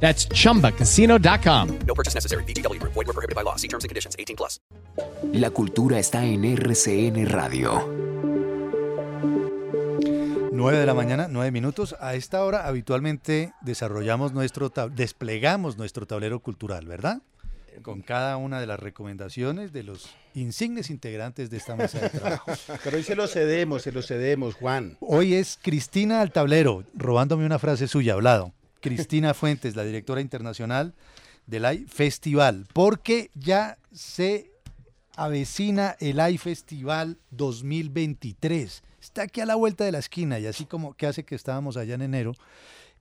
That's chumbacasino.com. No purchase necessary. BGW. Void were prohibited by law. See terms and conditions. 18 plus. La cultura está en RCN Radio. 9 de la mañana, 9 minutos. A esta hora habitualmente desarrollamos nuestro, desplegamos nuestro tablero cultural, ¿verdad? Con cada una de las recomendaciones de los insignes integrantes de esta mesa de trabajo. Pero hoy se lo cedemos, se lo cedemos, Juan. Hoy es Cristina al tablero, robándome una frase suya, hablado. Cristina Fuentes, la directora internacional del AI Festival, porque ya se avecina el AI Festival 2023. Está aquí a la vuelta de la esquina y así como que hace que estábamos allá en enero,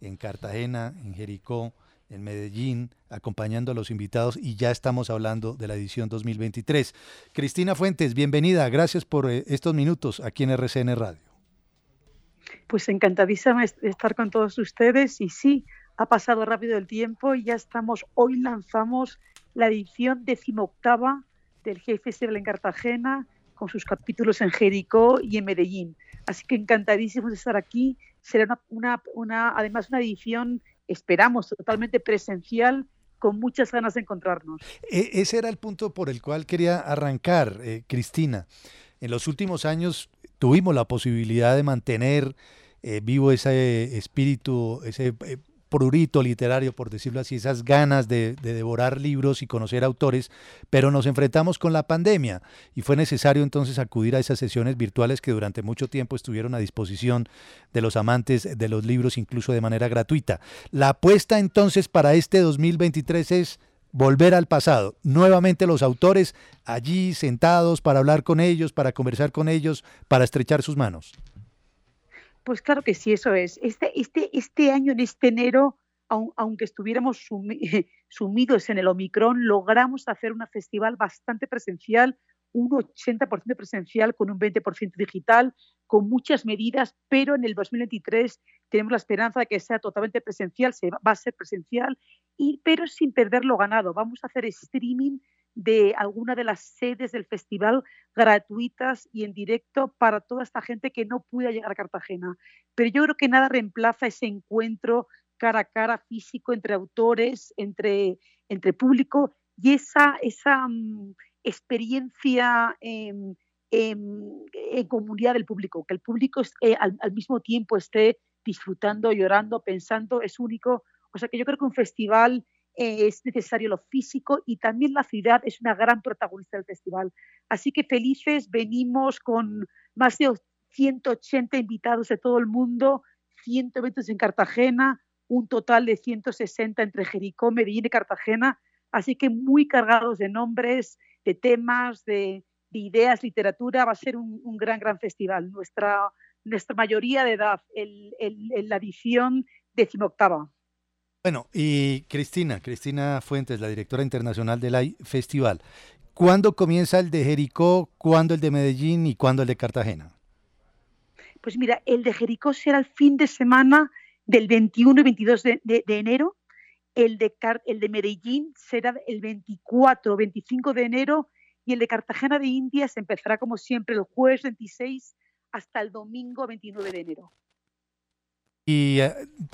en Cartagena, en Jericó, en Medellín, acompañando a los invitados y ya estamos hablando de la edición 2023. Cristina Fuentes, bienvenida, gracias por eh, estos minutos aquí en RCN Radio. Pues encantadísima estar con todos ustedes y sí, ha pasado rápido el tiempo y ya estamos, hoy lanzamos la edición decimoctava del G Festival en Cartagena con sus capítulos en Jericó y en Medellín. Así que encantadísimos de estar aquí. Será una, una, además una edición, esperamos, totalmente presencial con muchas ganas de encontrarnos. E ese era el punto por el cual quería arrancar, eh, Cristina. En los últimos años tuvimos la posibilidad de mantener eh, vivo ese espíritu, ese eh, prurito literario, por decirlo así, esas ganas de, de, devorar libros y conocer autores, pero nos enfrentamos con la pandemia y fue necesario entonces acudir a esas sesiones virtuales que durante mucho tiempo estuvieron a disposición de los amantes de los libros, incluso de manera gratuita. La apuesta entonces para este 2023 es volver al pasado, nuevamente los autores allí sentados para hablar con ellos, para conversar con ellos, para estrechar sus manos. Pues claro que sí, eso es. Este, este, este año, en este enero, aunque estuviéramos sumi sumidos en el Omicron, logramos hacer un festival bastante presencial, un 80% presencial con un 20% digital, con muchas medidas, pero en el 2023 tenemos la esperanza de que sea totalmente presencial, se va a ser presencial, y, pero sin perder lo ganado. Vamos a hacer streaming de alguna de las sedes del festival gratuitas y en directo para toda esta gente que no pueda llegar a Cartagena. Pero yo creo que nada reemplaza ese encuentro cara a cara físico entre autores, entre, entre público y esa, esa um, experiencia en, en, en, comunidad del público, que el público eh, al, al mismo tiempo esté disfrutando, llorando, pensando, es único. O sea que yo creo que un festival es necesario lo físico y también la ciudad es una gran protagonista del festival. Así que felices, venimos con más de 180 invitados de todo el mundo, 100 eventos en Cartagena, un total de 160 entre Jericó, Medellín y Cartagena. Así que muy cargados de nombres, de temas, de, de ideas, literatura. Va a ser un, un, gran, gran festival. Nuestra, nuestra mayoría de edad, el, el, el, la edición decimoctava. Bueno, y Cristina, Cristina Fuentes, la directora internacional del Festival. ¿Cuándo comienza el de Jericó, cuándo el de Medellín y cuándo el de Cartagena? Pues mira, el de Jericó será el fin de semana del 21 y 22 de, de, enero. El de, el de Medellín será el 24 25 de enero y el de Cartagena de Indias empezará como siempre el jueves 26 hasta el domingo 29 de enero. Y eh,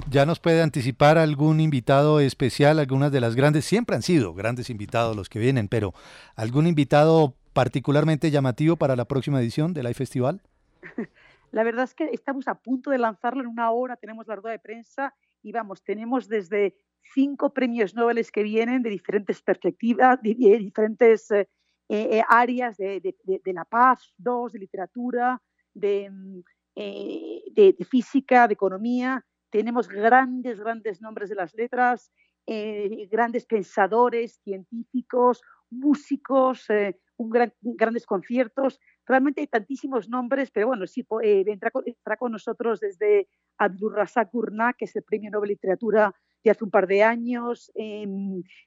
ya nos puede anticipar algún invitado especial, algunas de las grandes, siempre han sido grandes invitados los que vienen, pero algún invitado particularmente llamativo para la próxima edición del iFestival? La verdad es que estamos a punto de lanzarlo en una hora, tenemos la rueda de prensa y vamos, tenemos desde cinco premios Nobel que vienen de diferentes perspectivas, de, diferentes eh, eh, áreas de, la paz, dos, de literatura, de eh, de, física, de economía. Tenemos grandes, grandes nombres de las letras, eh, grandes pensadores, científicos, músicos, eh, un gran, grandes conciertos. Realmente hay tantísimos nombres, pero bueno, sí, vendrá con, estará con nosotros desde Abdul Razak Gurnah, que es el Premio Nobel de Literatura de hace un par de años,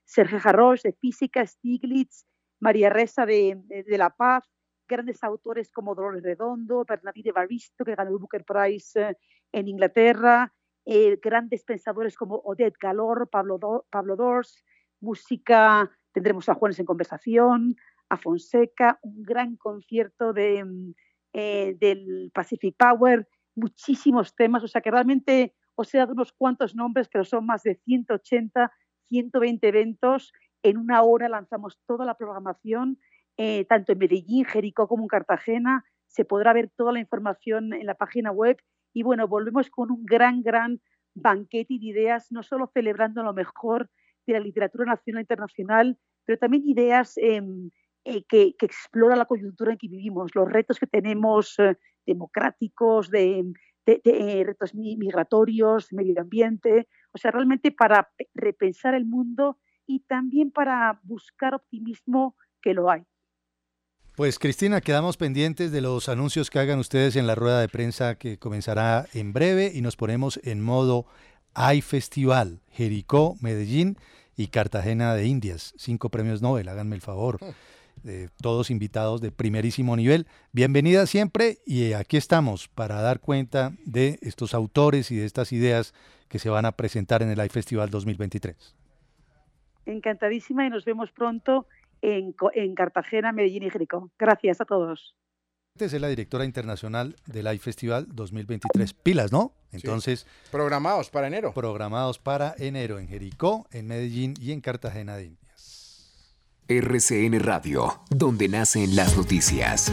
Sergio Jarros de Física, Stiglitz, María Reza de, de, La Paz, grandes autores como Dolores Redondo, Bernardine Baristo, que ganó el Booker Prize eh, en Inglaterra, eh, grandes pensadores como Odette Galor, Pablo, Pablo Dors, música, tendremos a Juanes en conversación, a Fonseca, un gran concierto de, mm, eh, del Pacific Power, muchísimos temas, o sea que realmente os he dado unos cuantos nombres, pero son más de 180, 120 eventos. En una hora lanzamos toda la programación, eh, tanto en Medellín, Jericó como en Cartagena. Se podrá ver toda la información en la página web. Y bueno, volvemos con un gran, gran banquete de ideas, no solo celebrando lo mejor de la literatura nacional e internacional, pero también ideas em, eh, que, que exploran la coyuntura en que vivimos, los retos que tenemos eh, democráticos, de, de, retos migratorios, medio ambiente, o sea, realmente para repensar el mundo y también para buscar optimismo que lo hay. Pues Cristina, quedamos pendientes de los anuncios que hagan ustedes en la rueda de prensa que comenzará en breve y nos ponemos en modo hay festival, Jericó, Medellín y Cartagena de Indias, cinco premios Nobel, háganme el favor. Hmm todos invitados de primerísimo nivel. Bienvenida siempre y aquí estamos para dar cuenta de estos autores y de estas ideas que se van a presentar en el iFestival Festival 2023. Encantadísima y nos vemos pronto en, en Cartagena, Medellín y Jericó. Gracias a todos. Es la directora internacional del iFestival Festival 2023. Pilas, ¿no? Entonces. Programados para enero. Programados para enero en Jericó, en Medellín y en Cartagena de RCN Radio, donde nacen las noticias.